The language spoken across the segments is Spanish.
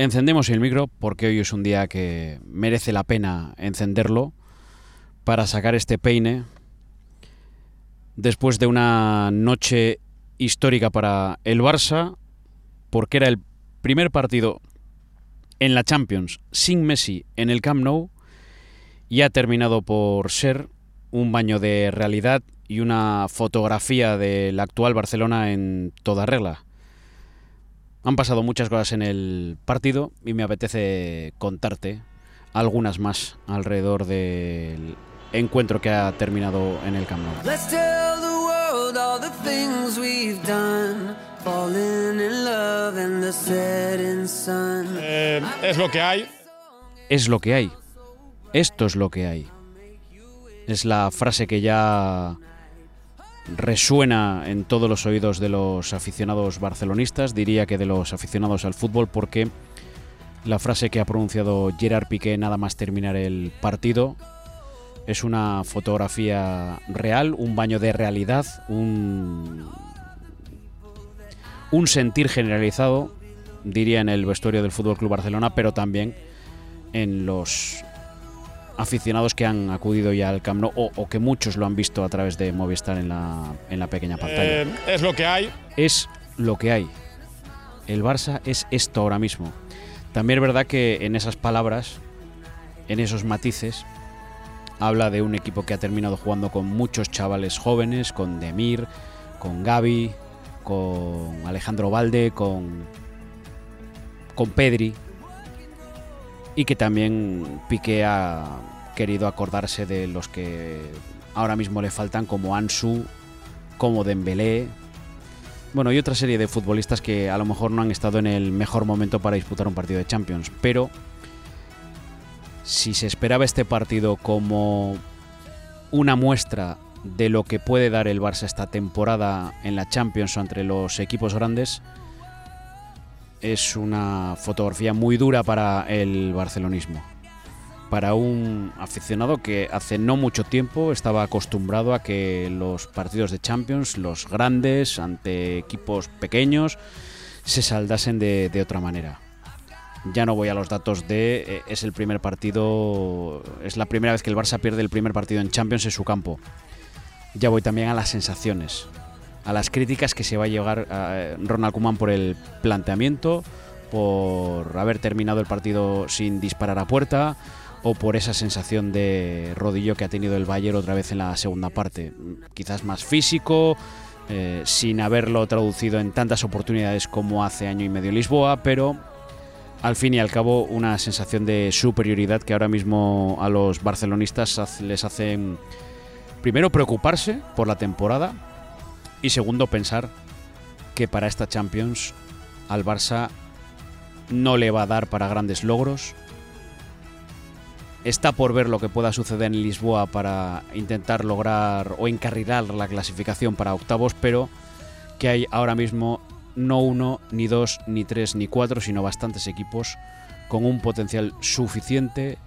Encendemos el micro porque hoy es un día que merece la pena encenderlo para sacar este peine después de una noche histórica para el Barça, porque era el primer partido en la Champions sin Messi en el Camp Nou y ha terminado por ser un baño de realidad y una fotografía del actual Barcelona en toda regla. Han pasado muchas cosas en el partido y me apetece contarte algunas más alrededor del encuentro que ha terminado en el Camp Nou. Eh, es lo que hay. Es lo que hay. Esto es lo que hay. Es la frase que ya resuena en todos los oídos de los aficionados barcelonistas, diría que de los aficionados al fútbol, porque la frase que ha pronunciado Gerard Piqué nada más terminar el partido es una fotografía real, un baño de realidad, un, un sentir generalizado, diría en el vestuario del Fútbol Club Barcelona, pero también en los aficionados que han acudido ya al Camp Nou o, que muchos lo han visto a través de Movistar en la, en la pequeña pantalla. Eh, es lo que hay. Es lo que hay. El Barça es esto ahora mismo. También es verdad que en esas palabras, en esos matices, habla de un equipo que ha terminado jugando con muchos chavales jóvenes, con Demir, con Gaby, con Alejandro Valde, con, con Pedri, y que también Piqué ha querido acordarse de los que ahora mismo le faltan como Ansu, como Dembélé, bueno, y otra serie de futbolistas que a lo mejor no han estado en el mejor momento para disputar un partido de Champions, pero si se esperaba este partido como una muestra de lo que puede dar el Barça esta temporada en la Champions o entre los equipos grandes, es una fotografía muy dura para el barcelonismo. Para un aficionado que hace no mucho tiempo estaba acostumbrado a que los partidos de Champions, los grandes, ante equipos pequeños, se saldasen de, otra manera. Ya no voy a los datos de eh, es el primer partido, es la primera vez que el Barça pierde el primer partido en Champions en su campo. Ya voy también a las sensaciones a las críticas que se va a llegar eh, Ronald Koeman por el planteamiento, por haber terminado el partido sin disparar a puerta o por esa sensación de rodillo que ha tenido el Bayern otra vez en la segunda parte. Quizás más físico, eh, sin haberlo traducido en tantas oportunidades como hace año y medio Lisboa, pero al fin y al cabo una sensación de superioridad que ahora mismo a los barcelonistas les hace primero preocuparse por la temporada, y segundo, pensar que para esta Champions al Barça no le va a dar para grandes logros. Está por ver lo que pueda suceder en Lisboa para intentar lograr o encarrilar la clasificación para octavos, pero que hay ahora mismo no uno, ni dos, ni tres, ni cuatro, sino bastantes equipos con un potencial suficiente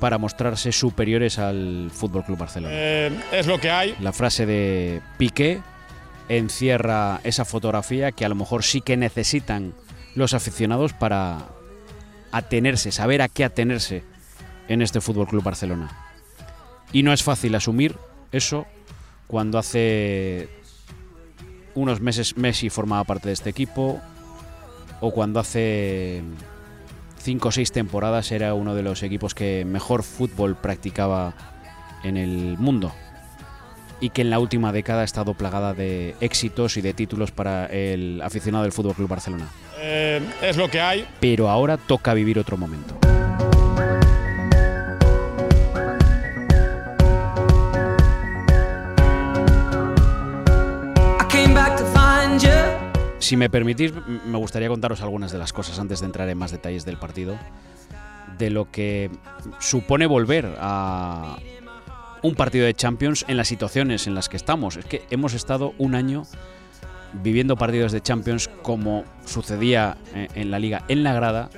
para mostrarse superiores al Fútbol Club Barcelona. Eh, es lo que hay. La frase de Piqué encierra esa fotografía que a lo mejor sí que necesitan los aficionados para atenerse, saber a qué atenerse en este Fútbol Club Barcelona. Y no es fácil asumir eso cuando hace unos meses Messi formaba parte de este equipo o cuando hace cinco o seis temporadas era uno de los equipos que mejor fútbol practicaba en el mundo y que en la última década ha estado plagada de éxitos y de títulos para el aficionado del Fútbol Club Barcelona. Eh, es lo que hay. Pero ahora toca vivir otro momento. Si me permitís, me gustaría contaros algunas de las cosas antes de entrar en más detalles del partido, de lo que supone volver a, un partido de Champions en las situaciones en las que estamos. Es que hemos estado un año viviendo partidos de Champions como sucedía eh, en la liga en la grada,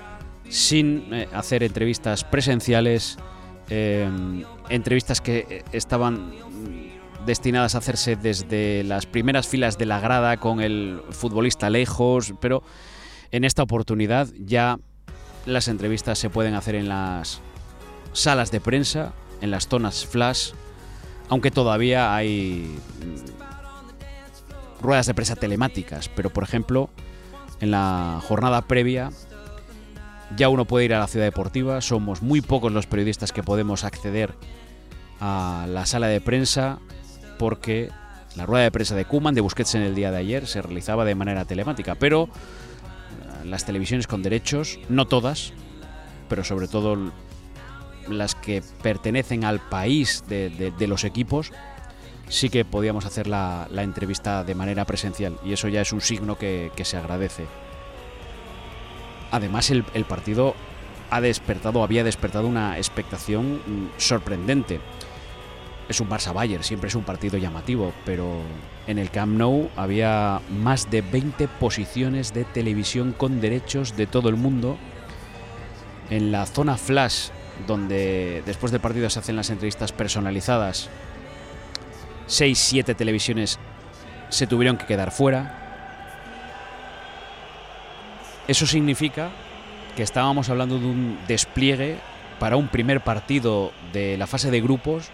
sin eh, hacer entrevistas presenciales, em, entrevistas que eh, estaban destinadas a hacerse desde las primeras filas de la grada con el futbolista lejos, pero en esta oportunidad ya las entrevistas se pueden hacer en las salas de prensa, en las zonas flash, aunque todavía hay ruedas de prensa telemáticas, pero por ejemplo, en la jornada previa ya uno puede ir a la ciudad deportiva, somos muy pocos los periodistas que podemos acceder a la sala de prensa porque la rueda de prensa de Kuman de Busquets en el día de ayer se realizaba de manera telemática, pero eh, las televisiones con derechos, no todas, pero sobre todo las que pertenecen al país de, los equipos, sí que podíamos hacer la, entrevista de manera presencial. Y eso ya es un signo que, se agradece. Además el, el partido ha despertado, había despertado una expectación mm, sorprendente es un Barça Bayern, siempre es un partido llamativo, pero en el Camp Nou había más de 20 posiciones de televisión con derechos de todo el mundo. En la zona flash, donde después del partido se hacen las entrevistas personalizadas, 6-7 televisiones se tuvieron que quedar fuera. Eso significa que estábamos hablando de un despliegue para un primer partido de la fase de grupos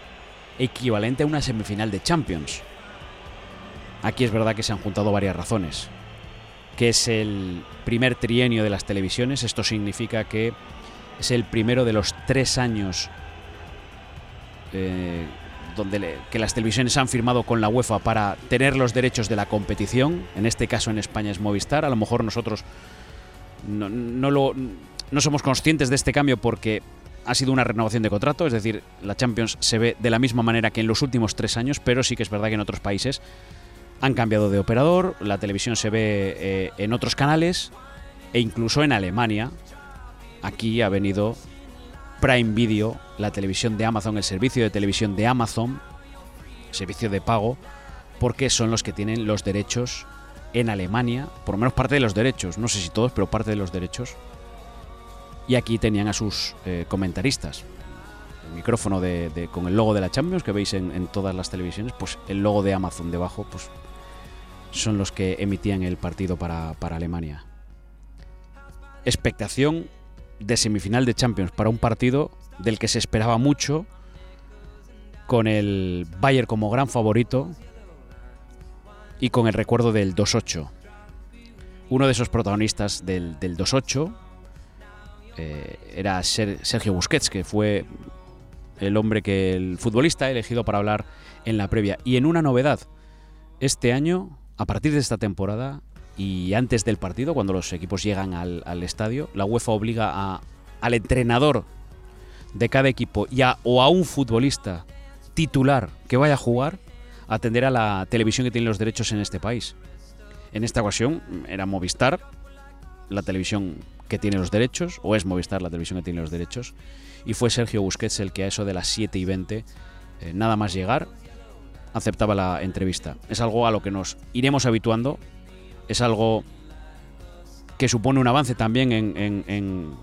equivalente a una semifinal de Champions. Aquí es verdad que se han juntado varias razones. Que es el primer trienio de las televisiones, esto significa que es el primero de los tres años eh, donde que las televisiones han firmado con la UEFA para tener los derechos de la competición. En este caso en España es Movistar. A lo mejor nosotros no, lo, no somos conscientes de este cambio porque ha sido una renovación de contrato, es decir, la Champions se ve de la misma manera que en los últimos tres años, pero sí que es verdad que en otros países han cambiado de operador, la televisión se ve eh, en otros canales e incluso en Alemania. Aquí ha venido Prime Video, la televisión de Amazon, el servicio de televisión de Amazon, servicio de pago, porque son los que tienen los derechos en Alemania, por lo menos parte de los derechos, no sé si todos, pero parte de los derechos y aquí tenían a sus eh, comentaristas. El micrófono de, con el logo de la Champions que veis en, todas las televisiones, pues el logo de Amazon debajo, pues son los que emitían el partido para, para Alemania. Expectación de semifinal de Champions para un partido del que se esperaba mucho, con el Bayern como gran favorito y con el recuerdo del 2-8. Uno de esos protagonistas del, del 2-8 eh, era Sergio Busquets, que fue el hombre que el futbolista elegido para hablar en la previa. Y en una novedad, este año, a partir de esta temporada y antes del partido, cuando los equipos llegan al, estadio, la UEFA obliga a, al entrenador de cada equipo y o a un futbolista titular que vaya a jugar a atender a la televisión que tiene los derechos en este país. En esta ocasión era Movistar, la televisión que tiene los derechos, o es Movistar la televisión que tiene los derechos, y fue Sergio Busquets el que a eso de las 7 y 20, eh, nada más llegar, aceptaba la entrevista. Es algo a lo que nos iremos habituando, es algo que supone un avance también en,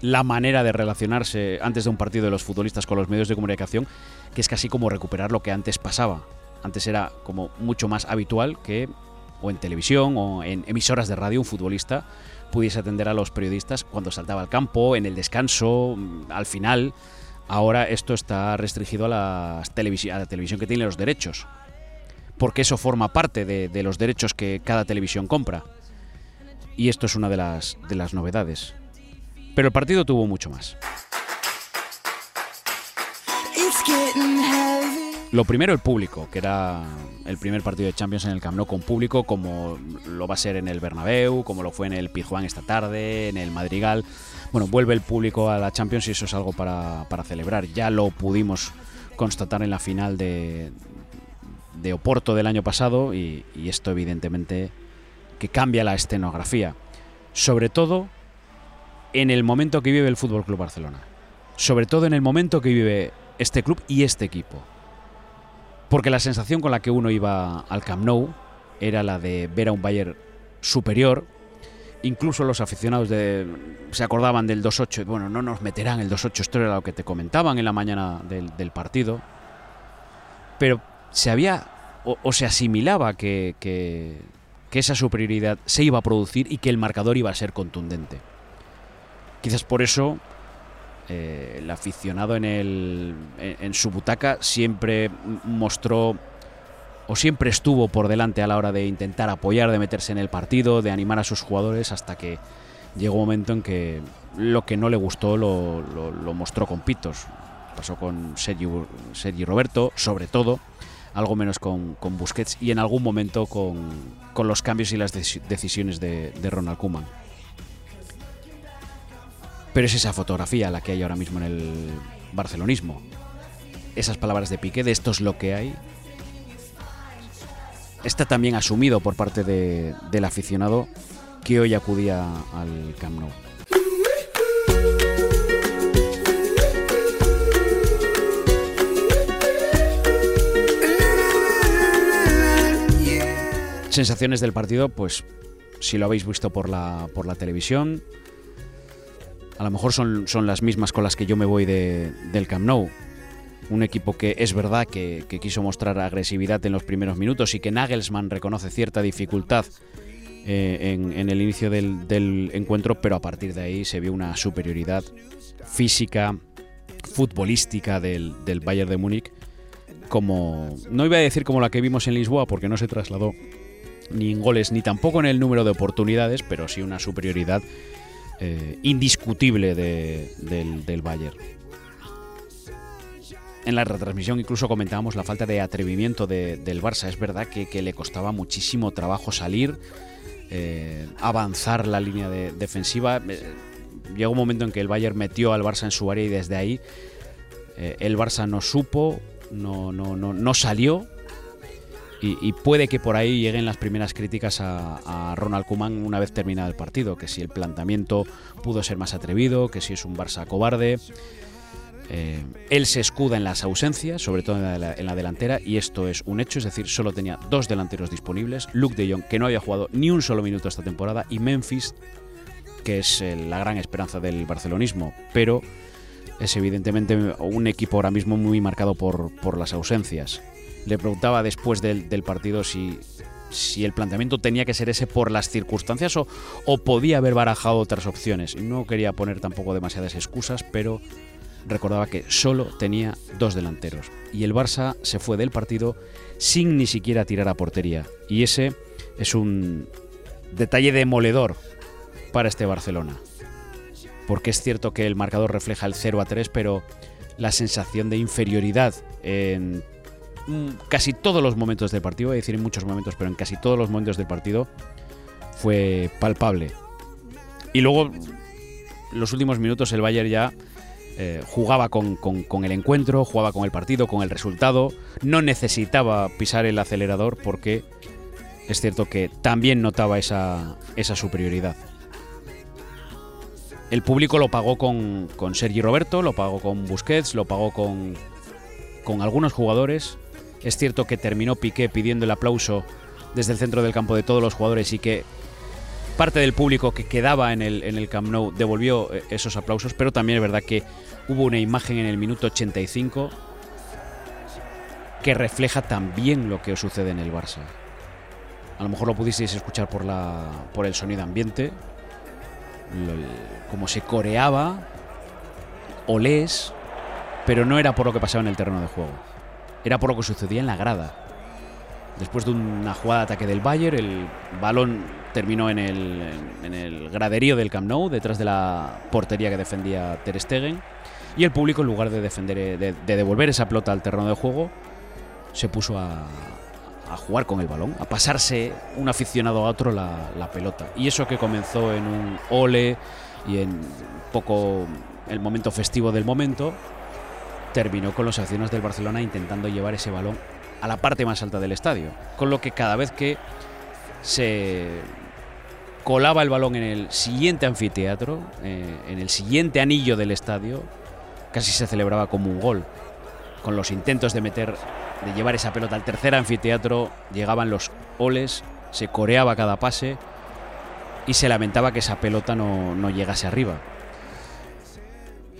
la manera de relacionarse antes de un partido de los futbolistas con los medios de comunicación, que es casi como recuperar lo que antes pasaba. Antes era como mucho más habitual que o en televisión o en emisoras de radio un futbolista pudiese atender a los periodistas cuando saltaba al campo, en el descanso, mm, al final. Ahora esto está restringido a, la televisión que tiene los derechos, porque eso forma parte de, los derechos que cada televisión compra. Y esto es una de las, de las novedades. Pero el partido tuvo mucho más. Lo primero, el público, que era el primer partido de Champions en el Camp Nou con público, como lo va a ser en el Bernabéu, como lo fue en el Pizjuán esta tarde, en el Madrigal. Bueno, vuelve el público a la Champions y eso es algo para, celebrar. Ya lo pudimos constatar en la final de, de Oporto del año pasado y, y esto evidentemente que cambia la escenografía. Sobre todo en el momento que vive el Fútbol Club Barcelona. Sobre todo en el momento que vive este club y este equipo. Porque la sensación con la que uno iba al Camp Nou era la de ver a un Bayern superior. Incluso los aficionados de, se acordaban del 2-8. Bueno, no nos meterán el 2-8. Esto era lo que te comentaban en la mañana del, partido. Pero se había o, se asimilaba que, que esa superioridad se iba a producir y que el marcador iba a ser contundente. Quizás por eso eh, el aficionado en, el, en, su butaca siempre mostró o siempre estuvo por delante a la hora de intentar apoyar, de meterse en el partido, de animar a sus jugadores hasta que llegó un momento en que lo que no le gustó lo, mostró con pitos. Pasó con Sergi, Roberto, sobre todo, algo menos con, Busquets y en algún momento con, los cambios y las decisiones de, de Ronald Koeman. Pero es esa fotografía la que hay ahora mismo en el barcelonismo. Esas palabras de Piqué, de esto es lo que hay, está también asumido por parte del aficionado que hoy acudía al Camp Nou. Sensaciones del partido, pues si lo habéis visto por la, por la televisión, a lo mejor son, son las mismas con las que yo me voy del Camp Nou. Un equipo que es verdad que, quiso mostrar agresividad en los primeros minutos y que Nagelsmann reconoce cierta dificultad eh, en, el inicio del, encuentro, pero a partir de ahí se vio una superioridad física, futbolística del, del Bayern de Múnich, como no iba a decir como la que vimos en Lisboa, porque no se trasladó ni en goles ni tampoco en el número de oportunidades, pero sí una superioridad eh, indiscutible del, del, Bayern. En la retransmisión incluso comentábamos la falta de atrevimiento del Barça. Es verdad que, le costaba muchísimo trabajo salir, eh, avanzar la línea defensiva. Eh, llegó un momento en que el Bayern metió al Barça en su área y desde ahí el Barça no supo, no, no, no, no salió y, puede que por ahí lleguen las primeras críticas a, Ronald Koeman una vez terminado el partido, que si el planteamiento pudo ser más atrevido, que si es un Barça cobarde. Eh, él se escuda en las ausencias, sobre todo en la, delantera, y esto es un hecho, es decir, solo tenía dos delanteros disponibles, Luke de Jong, que no había jugado ni un solo minuto esta temporada, y Memphis, que es eh, la gran esperanza del barcelonismo, pero es evidentemente un equipo ahora mismo muy marcado por las ausencias le preguntaba después del, partido si, si el planteamiento tenía que ser ese por las circunstancias o, o, podía haber barajado otras opciones. No quería poner tampoco demasiadas excusas, pero recordaba que solo tenía dos delanteros. Y el Barça se fue del partido sin ni siquiera tirar a portería. Y ese es un detalle demoledor para este Barcelona. Porque es cierto que el marcador refleja el 0 a 3, pero la sensación de inferioridad en casi todos los momentos del partido, voy a decir en muchos momentos, pero en casi todos los momentos del partido fue palpable. Y luego, los últimos minutos, el Bayern ya eh, jugaba con, el encuentro, jugaba con el partido, con el resultado, no necesitaba pisar el acelerador porque es cierto que también notaba esa, esa superioridad. El público lo pagó con, con Sergi Roberto, lo pagó con Busquets, lo pagó con algunos jugadores es cierto que terminó Piqué pidiendo el aplauso desde el centro del campo de todos los jugadores y que parte del público que quedaba en el, en Camp Nou devolvió eh, esos aplausos, pero también es verdad que hubo una imagen en el minuto 85 que refleja también lo que sucede en el Barça. A lo mejor lo pudisteis escuchar por, la, por el sonido ambiente, como se coreaba, olés, pero no era por lo que pasaba en el terreno de juego era por lo que sucedía en la grada. Después de una jugada de ataque del Bayern, el balón terminó en el, en el graderío del Camp Nou, detrás de la portería que defendía Ter Stegen, y el público, en lugar de, defender, de, devolver esa pelota al terreno de juego, se puso a, a, jugar con el balón, a pasarse un aficionado a otro la, la pelota. Y eso que comenzó en un ole y en poco el momento festivo del momento, terminó con los acciones del Barcelona intentando llevar ese balón a la parte más alta del estadio. Con lo que cada vez que se colaba el balón en el siguiente anfiteatro, eh, en el siguiente anillo del estadio, casi se celebraba como un gol. Con los intentos de meter, de llevar esa pelota al tercer anfiteatro, llegaban los oles, se coreaba cada pase y se lamentaba que esa pelota no, no llegase arriba.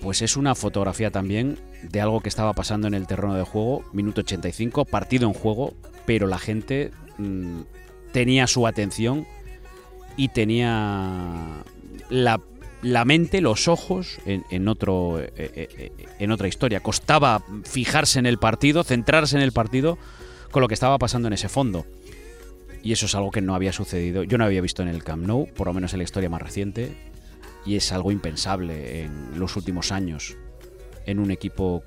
Pues es una fotografía también de algo que estaba pasando en el terreno de juego, minuto 85, partido en juego, pero la gente mm, tenía su atención y tenía la la mente, los ojos en, otro, eh, eh, eh, en otra historia. Costaba fijarse en el partido, centrarse en el partido con lo que estaba pasando en ese fondo. Y eso es algo que no había sucedido, yo no había visto en el Camp Nou, por lo menos en la historia más reciente, y es algo impensable en los últimos años en un equipo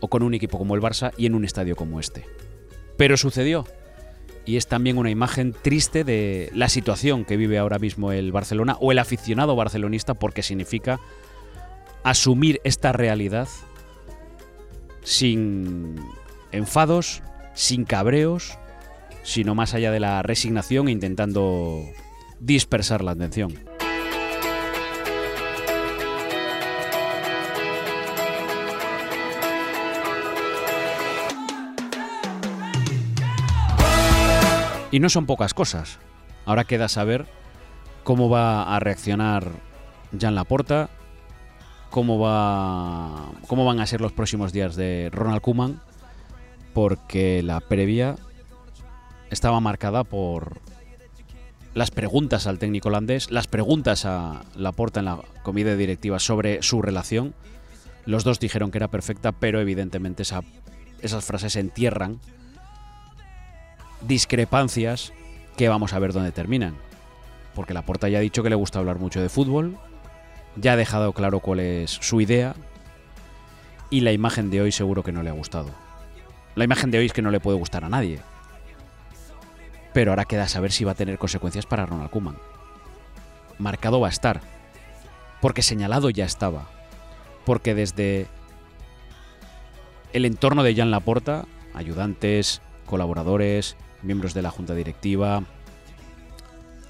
o con un equipo como el Barça y en un estadio como este. Pero sucedió y es también una imagen triste de la situación que vive ahora mismo el Barcelona o el aficionado barcelonista porque significa asumir esta realidad sin enfados, sin cabreos, sino más allá de la resignación e intentando dispersar la atención. Y no son pocas cosas. Ahora queda saber cómo va a reaccionar Jan Laporta, cómo va cómo van a ser los próximos días de Ronald Koeman, porque la previa estaba marcada por las preguntas al técnico holandés, las preguntas a Laporta en la comida directiva sobre su relación. Los dos dijeron que era perfecta, pero evidentemente esas frases entierran discrepancias que vamos a ver dónde terminan. Porque Laporta ya ha dicho que le gusta hablar mucho de fútbol, ya ha dejado claro cuál es su idea y la imagen de hoy seguro que no le ha gustado. La imagen de hoy es que no le puede gustar a nadie. Pero ahora queda saber si va a tener consecuencias para Ronald Koeman. Marcado va a estar, porque señalado ya estaba, porque desde el entorno de Jan Laporta, ayudantes, colaboradores, miembros de la junta directiva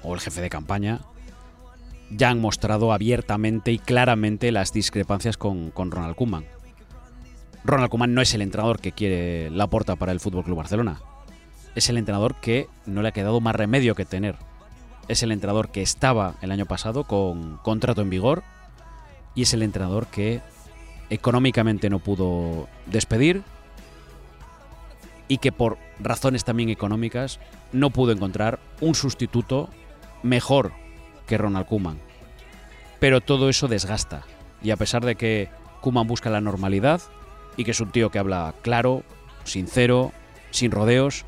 o el jefe de campaña, ya han mostrado abiertamente y claramente las discrepancias con, Ronald Koeman. Ronald Koeman no es el entrenador que quiere la porta para el Fútbol Club Barcelona. Es el entrenador que no le ha quedado más remedio que tener. Es el entrenador que estaba el año pasado con contrato en vigor y es el entrenador que económicamente no pudo despedir y que por razones también económicas no pudo encontrar un sustituto mejor que Ronald Kuman. Pero todo eso desgasta. Y a pesar de que Kuman busca la normalidad y que es un tío que habla claro, sincero, sin rodeos,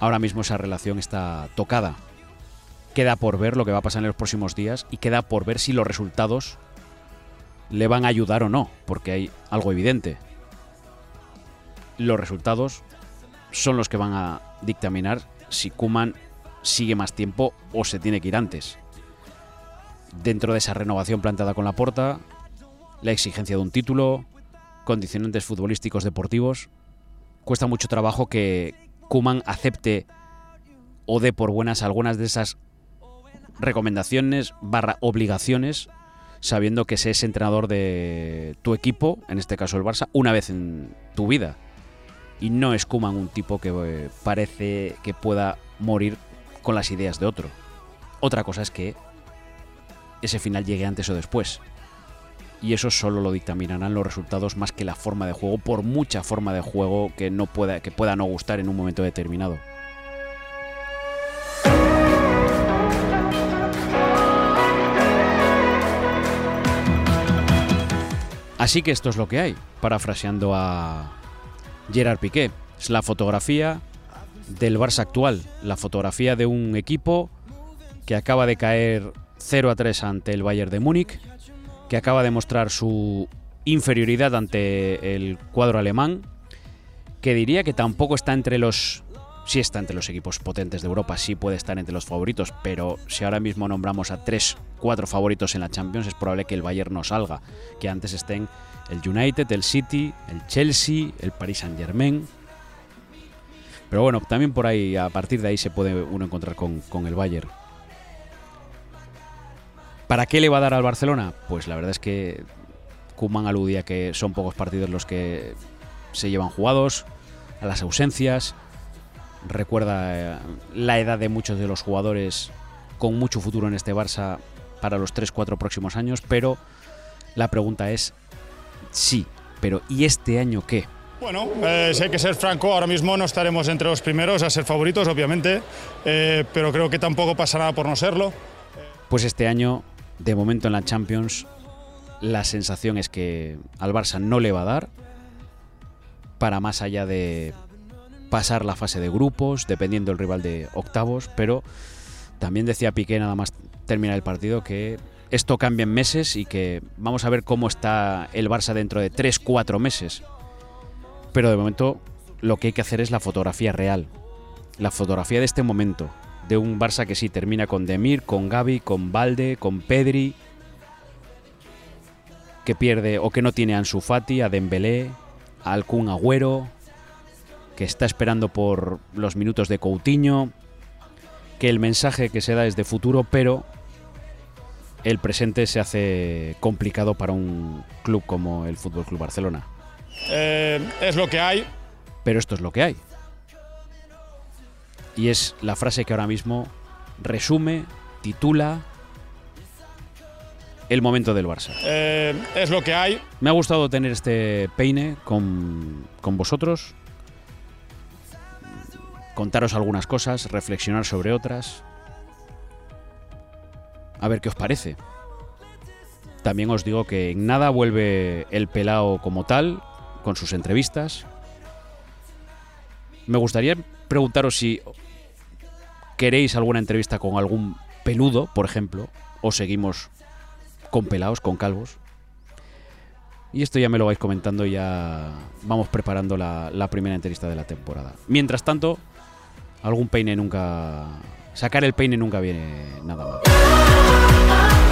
ahora mismo esa relación está tocada. Queda por ver lo que va a pasar en los próximos días y queda por ver si los resultados le van a ayudar o no, porque hay algo evidente. Los resultados son los que van a dictaminar si Kuman sigue más tiempo o se tiene que ir antes. Dentro de esa renovación planteada con la porta, la exigencia de un título, condicionantes futbolísticos deportivos, cuesta mucho trabajo que Kuman acepte o dé por buenas algunas de esas recomendaciones barra obligaciones, sabiendo que se es entrenador de tu equipo, en este caso el Barça, una vez en tu vida y no es Kuman un tipo que eh, parece que pueda morir con las ideas de otro. Otra cosa es que ese final llegue antes o después. Y eso solo lo dictaminarán los resultados más que la forma de juego, por mucha forma de juego que, no pueda, que pueda no gustar en un momento determinado. Así que esto es lo que hay, parafraseando a, Gerard Piqué. Es la fotografía del Barça actual, la fotografía de un equipo que acaba de caer 0 a 3 ante el Bayern de Múnich, que acaba de mostrar su inferioridad ante el cuadro alemán, que diría que tampoco está entre los sí está entre los equipos potentes de Europa, sí puede estar entre los favoritos, pero si ahora mismo nombramos a 3, 4 favoritos en la Champions, es probable que el Bayern no salga, que antes estén el United, el City, el Chelsea, el Paris Saint Germain. Pero bueno, también por ahí, a partir de ahí se puede uno encontrar con, el Bayern. ¿Para qué le va a dar al Barcelona? Pues la verdad es que Kuman aludía que son pocos partidos los que se llevan jugados, a las ausencias. Recuerda eh, la edad de muchos de los jugadores con mucho futuro en este Barça para los 3-4 próximos años, pero la pregunta es sí, pero ¿y este año qué? Bueno, eh, si hay que ser franco, ahora mismo no estaremos entre los primeros a ser favoritos, obviamente, eh, pero creo que tampoco pasa nada por no serlo. Pues este año De momento en la Champions la sensación es que al Barça no le va a dar para más allá de pasar la fase de grupos, dependiendo del rival de octavos, pero también decía Piqué nada más terminar el partido que esto cambia en meses y que vamos a ver cómo está el Barça dentro de 3-4 meses. Pero de momento lo que hay que hacer es la fotografía real, la fotografía de este momento, de un Barça que sí termina con Demir, con Gaby, con Valde, con Pedri, que pierde o que no tiene a Ansu Fati, a Dembélé, a Alcún Agüero, que está esperando por los minutos de Coutinho, que el mensaje que se da es de futuro, pero el presente se hace complicado para un club como el Fútbol Club Barcelona. Eh, es lo que hay. Pero esto es lo que hay. Y es la frase que ahora mismo resume, titula el momento del Barça. Eh, es lo que hay. Me ha gustado tener este peine con, con vosotros. Contaros algunas cosas, reflexionar sobre otras. A ver qué os parece. También os digo que en nada vuelve el pelao como tal, con sus entrevistas. Me gustaría preguntaros si queréis alguna entrevista con algún peludo, por ejemplo, o seguimos con pelados, con calvos. Y esto ya me lo vais comentando, ya vamos preparando la primera entrevista de la temporada. Mientras tanto, algún peine nunca... Sacar el peine nunca viene nada mal.